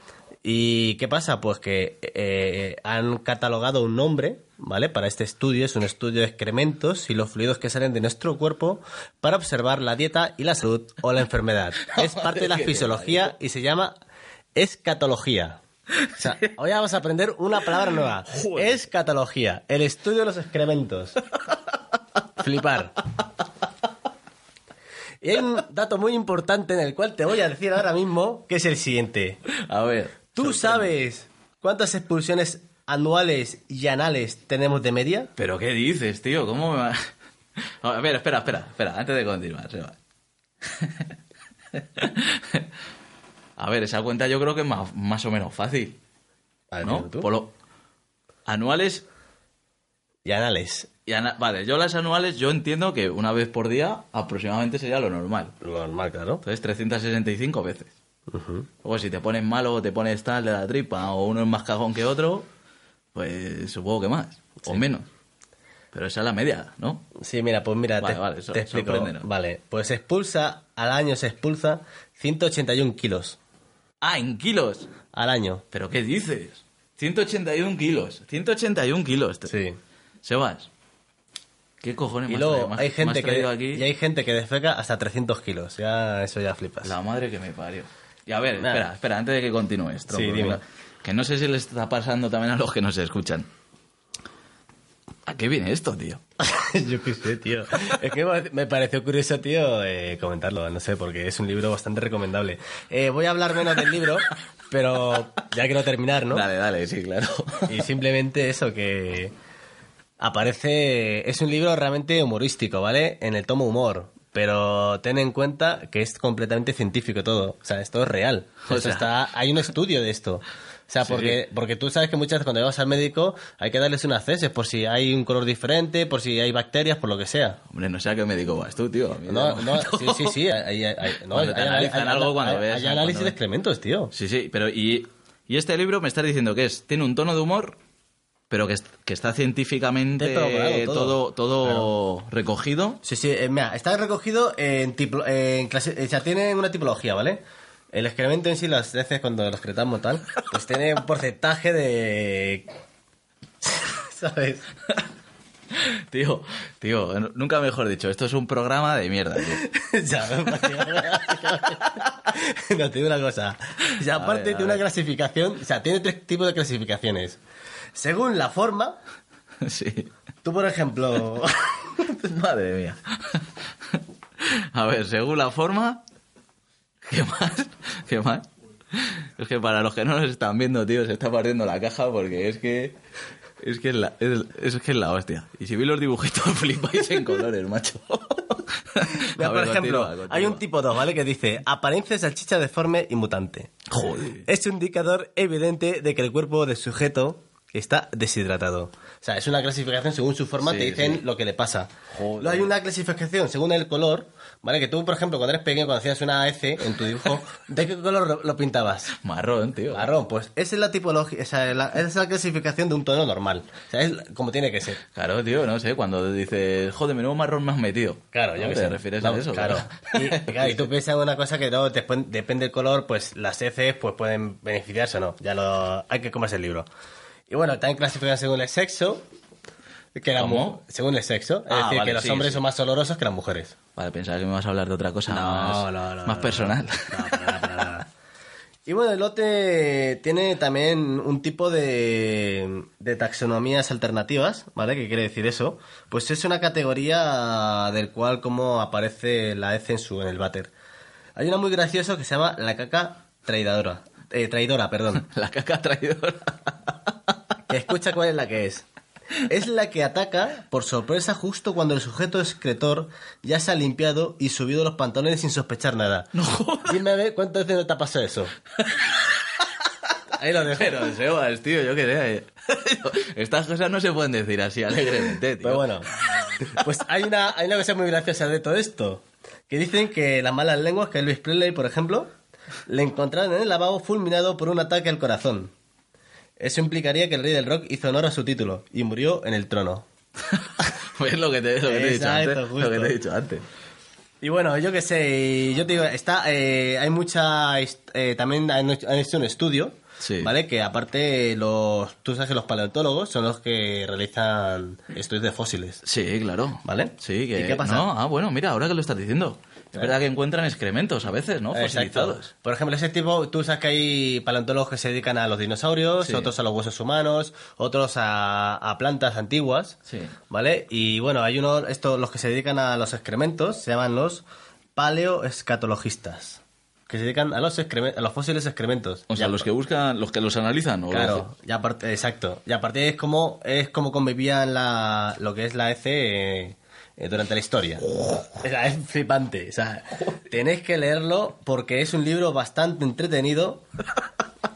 [SPEAKER 1] ¿Y qué pasa? Pues que eh, han catalogado un nombre, ¿vale? Para este estudio, es un estudio de excrementos y los fluidos que salen de nuestro cuerpo para observar la dieta y la salud o la enfermedad. Es parte de la fisiología y se llama escatología. O sea, hoy vamos a aprender una palabra nueva.
[SPEAKER 2] Joder.
[SPEAKER 1] Escatología, el estudio de los excrementos. Flipar. Y hay un dato muy importante en el cual te voy a decir ahora mismo, que es el siguiente.
[SPEAKER 2] A ver.
[SPEAKER 1] ¿Tú sabes cuántas expulsiones anuales y anales tenemos de media?
[SPEAKER 2] ¿Pero qué dices, tío? ¿Cómo me va...? A ver, espera, espera, espera, antes de continuar. A ver, esa cuenta yo creo que es más, más o menos fácil, ¿no? Por lo- Anuales
[SPEAKER 1] Y anales.
[SPEAKER 2] y ana- Vale, yo las anuales yo entiendo que una vez por día aproximadamente sería lo normal.
[SPEAKER 1] Lo normal, claro.
[SPEAKER 2] Entonces 365 veces. Luego si te pones malo o te pones tal de la tripa o uno es más cagón que otro, pues supongo que más o menos. Pero esa es la media, ¿no?
[SPEAKER 1] Sí, mira, pues mira,
[SPEAKER 2] Vale,
[SPEAKER 1] te,
[SPEAKER 2] vale, so-
[SPEAKER 1] te explico. Vale, pues expulsa, al año se expulsa 181 kilos.
[SPEAKER 2] Ah, en kilos.
[SPEAKER 1] Al año.
[SPEAKER 2] ¿Pero qué dices? 181 kilos. 181 kilos.
[SPEAKER 1] Sí.
[SPEAKER 2] Sebas, ¿qué cojones
[SPEAKER 1] Y luego
[SPEAKER 2] has-
[SPEAKER 1] hay
[SPEAKER 2] me
[SPEAKER 1] gente que
[SPEAKER 2] aquí?
[SPEAKER 1] y hay gente que defeca hasta 300 kilos. Ya eso ya flipas.
[SPEAKER 2] La madre que me parió. Y a ver,
[SPEAKER 1] Nada.
[SPEAKER 2] espera, espera, antes de que continúes,
[SPEAKER 1] Sí,
[SPEAKER 2] que
[SPEAKER 1] dime.
[SPEAKER 2] no- que no sé si le está pasando también a los que nos escuchan. ¿A qué viene esto, tío?
[SPEAKER 1] Yo qué sé, tío. Es que me- pareció curioso, tío, eh, comentarlo, no sé, porque es un libro bastante recomendable. Eh, voy a hablar menos del libro, pero ya quiero terminar, ¿no?
[SPEAKER 2] Dale, dale, sí, claro.
[SPEAKER 1] Y simplemente eso, que aparece... Es un libro realmente humorístico, ¿vale? En el tomo humor. Pero ten en cuenta que es completamente científico todo. O sea, esto es real.
[SPEAKER 2] O sea-
[SPEAKER 1] está, hay un estudio de esto. O sea,
[SPEAKER 2] Sí.
[SPEAKER 1] porque, porque tú sabes que muchas veces cuando vas al médico hay que darles unas ceses por si hay un color diferente, por si hay bacterias, por lo que sea.
[SPEAKER 2] Hombre, no sé a qué médico vas tú, tío.
[SPEAKER 1] No, no, sí, sí, sí. Hay, hay- hay- no, hay-
[SPEAKER 2] analizan algo cuando ves,
[SPEAKER 1] Hay
[SPEAKER 2] cuando
[SPEAKER 1] análisis de excrementos, tío.
[SPEAKER 2] Sí, sí, pero y, y este libro me estás diciendo que es tiene un tono de humor, pero que, que está científicamente
[SPEAKER 1] elaborado
[SPEAKER 2] todo,
[SPEAKER 1] todo.
[SPEAKER 2] todo recogido.
[SPEAKER 1] Sí, sí, eh, mira, está recogido en, tipo, en clase, o sea, tiene una tipología, ¿vale? El excremento en sí, las veces cuando lo excretamos tal, pues tiene un porcentaje de... ¿Sabes?
[SPEAKER 2] Tío, tío, nunca mejor dicho, esto es un programa de mierda, tío.
[SPEAKER 1] Ya, básicamente- no, te digo una cosa. O sea, aparte
[SPEAKER 2] ver,
[SPEAKER 1] tiene una
[SPEAKER 2] ver.
[SPEAKER 1] clasificación, o sea, tiene tres tipos de clasificaciones. Según la forma,
[SPEAKER 2] Sí.
[SPEAKER 1] tú por ejemplo...
[SPEAKER 2] Madre mía. A ver, según la forma. ¿Qué más? ¿Qué más? Es que para los que no nos están viendo, tío, se está partiendo la caja porque es que. Es que es la, es, es que es la hostia. Y si veis los dibujitos, flipáis en colores, macho.
[SPEAKER 1] Mira,
[SPEAKER 2] A
[SPEAKER 1] por
[SPEAKER 2] ver,
[SPEAKER 1] ejemplo,
[SPEAKER 2] continúa, continúa.
[SPEAKER 1] hay un tipo 2, ¿vale? Que dice, apariencia salchicha deforme y mutante.
[SPEAKER 2] Joder.
[SPEAKER 1] Es un indicador evidente de que el cuerpo del sujeto está deshidratado. O sea, es una clasificación según su forma,
[SPEAKER 2] Sí,
[SPEAKER 1] te dicen
[SPEAKER 2] sí.
[SPEAKER 1] lo que le pasa.
[SPEAKER 2] Joder.
[SPEAKER 1] Hay una clasificación según el color, ¿vale? Que tú, por ejemplo, cuando eres pequeño, cuando hacías una S en tu dibujo, ¿de qué color lo, pintabas?
[SPEAKER 2] Marrón, tío.
[SPEAKER 1] Marrón, pues esa es la tipología, esa es la, esa es la clasificación de un tono normal. O sea, es como tiene que ser.
[SPEAKER 2] Claro, tío, no sé, cuando dices, joder, menudo marrón me has metido.
[SPEAKER 1] Claro, yo
[SPEAKER 2] ¿No
[SPEAKER 1] que
[SPEAKER 2] te
[SPEAKER 1] sé.
[SPEAKER 2] refieres
[SPEAKER 1] No,
[SPEAKER 2] a eso?
[SPEAKER 1] Claro. Y, claro, y tú piensas en una cosa que no, después, depende del color, pues las heces pues pueden beneficiarse o no. Ya lo, hay que comerse el libro. Y bueno, también clasifican según el sexo. Que la según el sexo. Es
[SPEAKER 2] Ah,
[SPEAKER 1] decir,
[SPEAKER 2] vale,
[SPEAKER 1] que los
[SPEAKER 2] sí,
[SPEAKER 1] hombres
[SPEAKER 2] sí.
[SPEAKER 1] son más olorosos que las mujeres.
[SPEAKER 2] Vale, pensaba que me vas a hablar de otra cosa más, más
[SPEAKER 1] no,
[SPEAKER 2] personal.
[SPEAKER 1] no, no, para nada, para nada. Y bueno, el lote tiene también un tipo de, de taxonomías alternativas, ¿vale? ¿Qué quiere decir eso? Pues es una categoría del cual como aparece la hez en, su, en el váter. Hay una muy graciosa que se llama la caca traidora. Eh, traidora, perdón.
[SPEAKER 2] La caca traidora.
[SPEAKER 1] Que escucha cuál es la que es. Es la que ataca por sorpresa justo cuando el sujeto excretor ya se ha limpiado y subido los pantalones sin sospechar nada. No Dime a ver cuántas veces no te ha pasado eso. Ahí lo dejo.
[SPEAKER 2] Pero, Sebas, tío, yo qué sé. eh. Estas cosas no se pueden decir así alegremente, tío.
[SPEAKER 1] Pero bueno, pues hay una, hay una cosa muy graciosa de todo esto. Que dicen que las malas lenguas, que Elvis Presley, por ejemplo, le encontraron en el lavabo fulminado por un ataque al corazón. Eso implicaría que el rey del rock hizo honor a su título y murió en el trono.
[SPEAKER 2] Es lo que te, lo que te he dicho antes.
[SPEAKER 1] justo.
[SPEAKER 2] Lo que te he dicho antes.
[SPEAKER 1] Y bueno, yo qué sé, yo te digo, está, eh, hay mucha, eh, también han hecho han hecho un estudio,
[SPEAKER 2] Sí.
[SPEAKER 1] ¿vale? Que aparte los, tú sabes que los paleontólogos son los que realizan estudios de fósiles.
[SPEAKER 2] Sí, claro.
[SPEAKER 1] ¿Vale?
[SPEAKER 2] Sí, que...
[SPEAKER 1] ¿Y qué pasa?
[SPEAKER 2] No, ah, bueno, mira, ahora que lo estás diciendo. Es verdad que encuentran excrementos a veces, ¿no?
[SPEAKER 1] Exacto.
[SPEAKER 2] Fosilizados.
[SPEAKER 1] Por ejemplo, ese tipo, tú sabes que hay paleontólogos que se dedican a los dinosaurios,
[SPEAKER 2] Sí.
[SPEAKER 1] otros a los huesos humanos, otros a, a plantas antiguas,
[SPEAKER 2] Sí.
[SPEAKER 1] ¿vale? Y bueno, hay uno, estos, los que se dedican a los excrementos, se llaman los paleoescatologistas, que se dedican a los, a los fósiles excrementos.
[SPEAKER 2] O sea,
[SPEAKER 1] Ya
[SPEAKER 2] los que buscan, los que los analizan. ¿o
[SPEAKER 1] Claro, ya aparte, exacto. Y aparte es como, es como convivían la, lo que es la EC eh, eh, durante la historia. O sea, es flipante. O sea, tenéis que leerlo porque es un libro bastante entretenido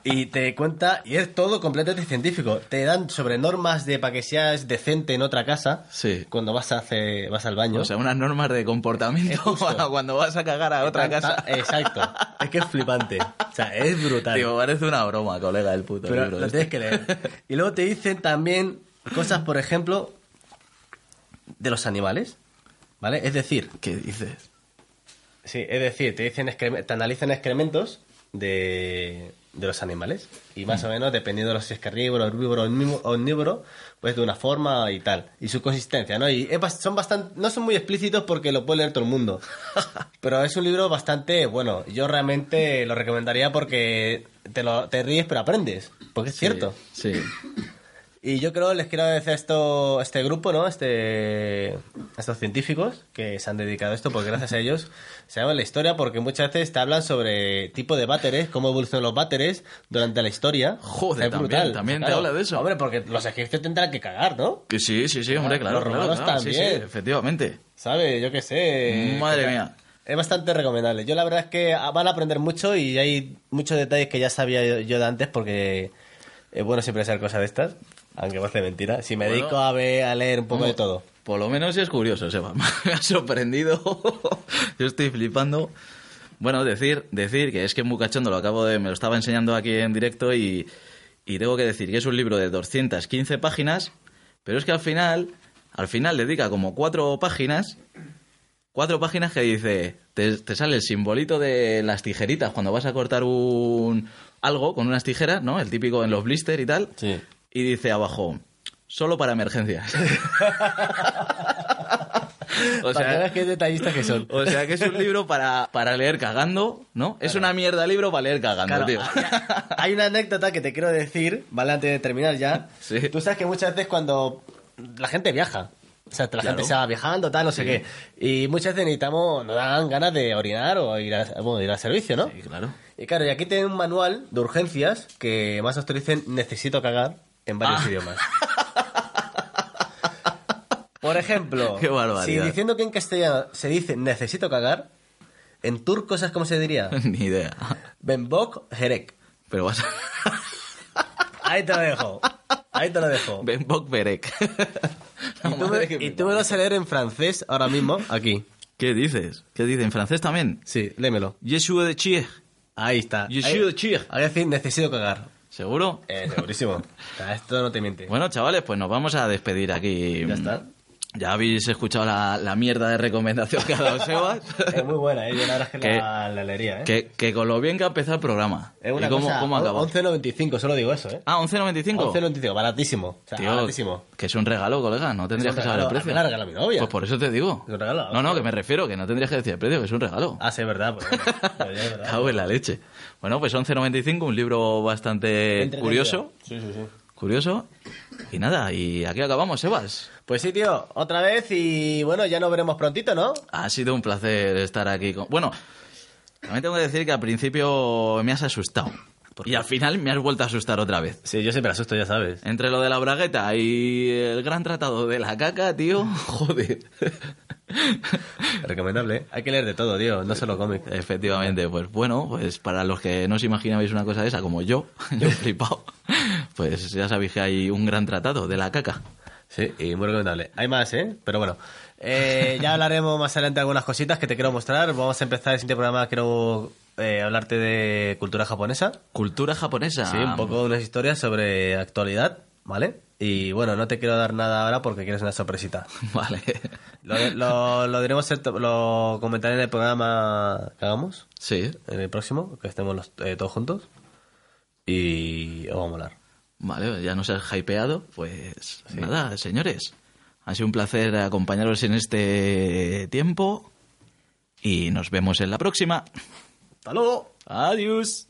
[SPEAKER 1] y te cuenta, y es todo completamente científico. Te dan sobre normas de para que seas decente en otra casa
[SPEAKER 2] Sí.
[SPEAKER 1] cuando vas, a hacer, vas al baño.
[SPEAKER 2] O sea, unas normas de comportamiento cuando vas a cagar a otra casa.
[SPEAKER 1] Exacto. Es que es flipante. O sea, es brutal.
[SPEAKER 2] Tío, parece una broma, colega, el puto
[SPEAKER 1] Pero
[SPEAKER 2] libro.
[SPEAKER 1] lo
[SPEAKER 2] este.
[SPEAKER 1] tienes que leer. Y luego te dicen también cosas, por ejemplo, de los animales. ¿Vale? Es decir,
[SPEAKER 2] ¿Qué dices?
[SPEAKER 1] sí, es decir, te dicen te analizan excrementos de, de los animales. Y más o menos, dependiendo de los si es carnívoro, herbívoro omnívoro- pues de una forma y tal. Y su consistencia, ¿no? Y es son bastante, no son muy explícitos porque lo puede leer todo el mundo. Pero es un libro bastante bueno. Yo realmente lo recomendaría porque te, lo, te ríes pero aprendes. Porque es cierto.
[SPEAKER 2] Sí.
[SPEAKER 1] Y yo creo, les quiero agradecer a esto, este grupo, ¿no? Este, a estos científicos que se han dedicado a esto, porque gracias a ellos se sabe la historia, porque muchas veces te hablan sobre tipo de váteres, cómo evolucionan los váteres durante la historia.
[SPEAKER 2] Joder,
[SPEAKER 1] Es
[SPEAKER 2] también,
[SPEAKER 1] brutal.
[SPEAKER 2] también te habla de eso.
[SPEAKER 1] Hombre, porque los egipcios tendrán que cagar, ¿no?
[SPEAKER 2] Que sí, sí, sí, hombre, claro.
[SPEAKER 1] Los romanos
[SPEAKER 2] claro, sí,
[SPEAKER 1] también.
[SPEAKER 2] sí, efectivamente.
[SPEAKER 1] ¿Sabes? Yo qué sé.
[SPEAKER 2] Madre mía.
[SPEAKER 1] Es bastante recomendable. Yo la verdad es que van a aprender mucho y hay muchos detalles que ya sabía yo- de antes porque es bueno siempre saber cosas de estas, aunque parece mentira. Si me
[SPEAKER 2] Bueno.
[SPEAKER 1] dedico a, ver, a leer un poco de todo.
[SPEAKER 2] Por lo menos es curioso, Seba. Me ha sorprendido. Yo estoy flipando. Bueno, decir, decir que es que es muy cachondo, lo acabo de, me lo estaba enseñando aquí en directo y, y tengo que decir que es un libro de 215 páginas, pero es que al final, al final dedica como cuatro páginas, cuatro páginas que dice, te, te sale el simbolito de las tijeritas cuando vas a cortar un algo con unas tijeras, ¿no? El típico en los blister y tal.
[SPEAKER 1] Sí.
[SPEAKER 2] Y dice abajo, solo para emergencias. o,
[SPEAKER 1] que
[SPEAKER 2] sea,
[SPEAKER 1] qué detallistas que son.
[SPEAKER 2] o sea que es un libro para, para leer cagando, ¿no? Es una mierda libro para leer cagando,
[SPEAKER 1] Claro,
[SPEAKER 2] tío.
[SPEAKER 1] hay una anécdota que te quiero decir, ¿vale? Antes de terminar ya.
[SPEAKER 2] Sí.
[SPEAKER 1] Tú sabes que muchas veces cuando la gente viaja, o sea, la
[SPEAKER 2] Claro.
[SPEAKER 1] gente se va viajando, tal, no sé qué. Y muchas veces necesitamos, nos dan ganas de orinar o ir, a, bueno, ir al servicio, ¿no?
[SPEAKER 2] Sí, claro.
[SPEAKER 1] Y claro, y aquí tienen un manual de urgencias que más os dicen necesito cagar en varios
[SPEAKER 2] Ah.
[SPEAKER 1] idiomas. Por ejemplo,
[SPEAKER 2] Qué
[SPEAKER 1] si diciendo que en castellano se dice necesito cagar, en turco, ¿sabes cómo se diría?
[SPEAKER 2] Ni idea.
[SPEAKER 1] Benbok Herek.
[SPEAKER 2] Pero vas a...
[SPEAKER 1] Ahí te lo dejo. Ahí te lo dejo.
[SPEAKER 2] Ben Bokberek. La
[SPEAKER 1] Y tú, me, y tú me lo vas a leer en francés ahora mismo, aquí.
[SPEAKER 2] ¿Qué dices? ¿Qué dice? ¿En francés también?
[SPEAKER 1] Sí, léemelo.
[SPEAKER 2] Yeshua de Chier.
[SPEAKER 1] Ahí está.
[SPEAKER 2] Yeshua de Chier.
[SPEAKER 1] Ahí decir, necesito cagar.
[SPEAKER 2] ¿Seguro?
[SPEAKER 1] Eh, segurísimo. O sea, esto no te miente.
[SPEAKER 2] Bueno, chavales, pues nos vamos a despedir aquí.
[SPEAKER 1] Ya está.
[SPEAKER 2] Ya habéis escuchado la, la mierda de recomendación que ha dado Sebas.
[SPEAKER 1] Es muy buena, ¿eh? Yo la verdad es que
[SPEAKER 2] Que-
[SPEAKER 1] la, la leería, ¿eh?
[SPEAKER 2] que, que con lo bien que ha empezado el programa.
[SPEAKER 1] Es una
[SPEAKER 2] ¿Y cómo,
[SPEAKER 1] cosa,
[SPEAKER 2] cómo ha acabado?
[SPEAKER 1] 11.95, solo digo eso, ¿eh?
[SPEAKER 2] Ah, 11.95.
[SPEAKER 1] 11.95, baratísimo. O sea,
[SPEAKER 2] Tío,
[SPEAKER 1] baratísimo.
[SPEAKER 2] que es un regalo, colega. No tendrías que saber el precio.
[SPEAKER 1] Me regala mi novia.
[SPEAKER 2] Pues por eso te digo.
[SPEAKER 1] Es un regalo,
[SPEAKER 2] No, no, que me refiero, que no tendrías que decir el precio, que es un regalo.
[SPEAKER 1] Ah, sí, es verdad. Pues, bueno, pues es verdad.
[SPEAKER 2] Cago en la leche. Bueno, pues 11.95, un libro bastante curioso.
[SPEAKER 1] Sí, sí, sí.
[SPEAKER 2] Curioso. Y nada, y aquí acabamos, Sebas.
[SPEAKER 1] Pues sí, tío, otra vez y bueno, ya nos veremos prontito, ¿no?
[SPEAKER 2] Ha sido un placer estar aquí con... Bueno, también tengo que decir que al principio me has asustado. Y al final me has vuelto a asustar otra vez.
[SPEAKER 1] Sí, yo siempre asusto, ya sabes.
[SPEAKER 2] Entre lo de la bragueta y el gran tratado de la caca, tío, joder.
[SPEAKER 1] Recomendable, ¿eh? Hay que leer de todo, tío, no solo cómic.
[SPEAKER 2] Efectivamente, pues bueno, pues para los que no os imaginabais una cosa de esa, como yo, yo he flipado, pues ya sabéis que hay un gran tratado de la caca.
[SPEAKER 1] Sí, y muy recomendable. Hay más, ¿eh? Pero bueno, eh, ya hablaremos más adelante de algunas cositas que te quiero mostrar. Vamos a empezar el siguiente programa, quiero eh, hablarte de cultura japonesa.
[SPEAKER 2] Cultura japonesa.
[SPEAKER 1] Sí, un poco unas historias sobre actualidad, ¿vale? Y bueno, no te quiero dar nada ahora porque quieres una sorpresita.
[SPEAKER 2] Vale.
[SPEAKER 1] Lo, lo, lo diremos, lo comentaré en el programa que hagamos,
[SPEAKER 2] Sí,
[SPEAKER 1] en el próximo, que estemos los- eh, todos juntos. Y os va a molar.
[SPEAKER 2] vale, ya nos has hypeado, pues nada, señores. Ha sido un placer acompañaros en este tiempo y nos vemos en la próxima.
[SPEAKER 1] ¡Hasta luego!
[SPEAKER 2] Adiós.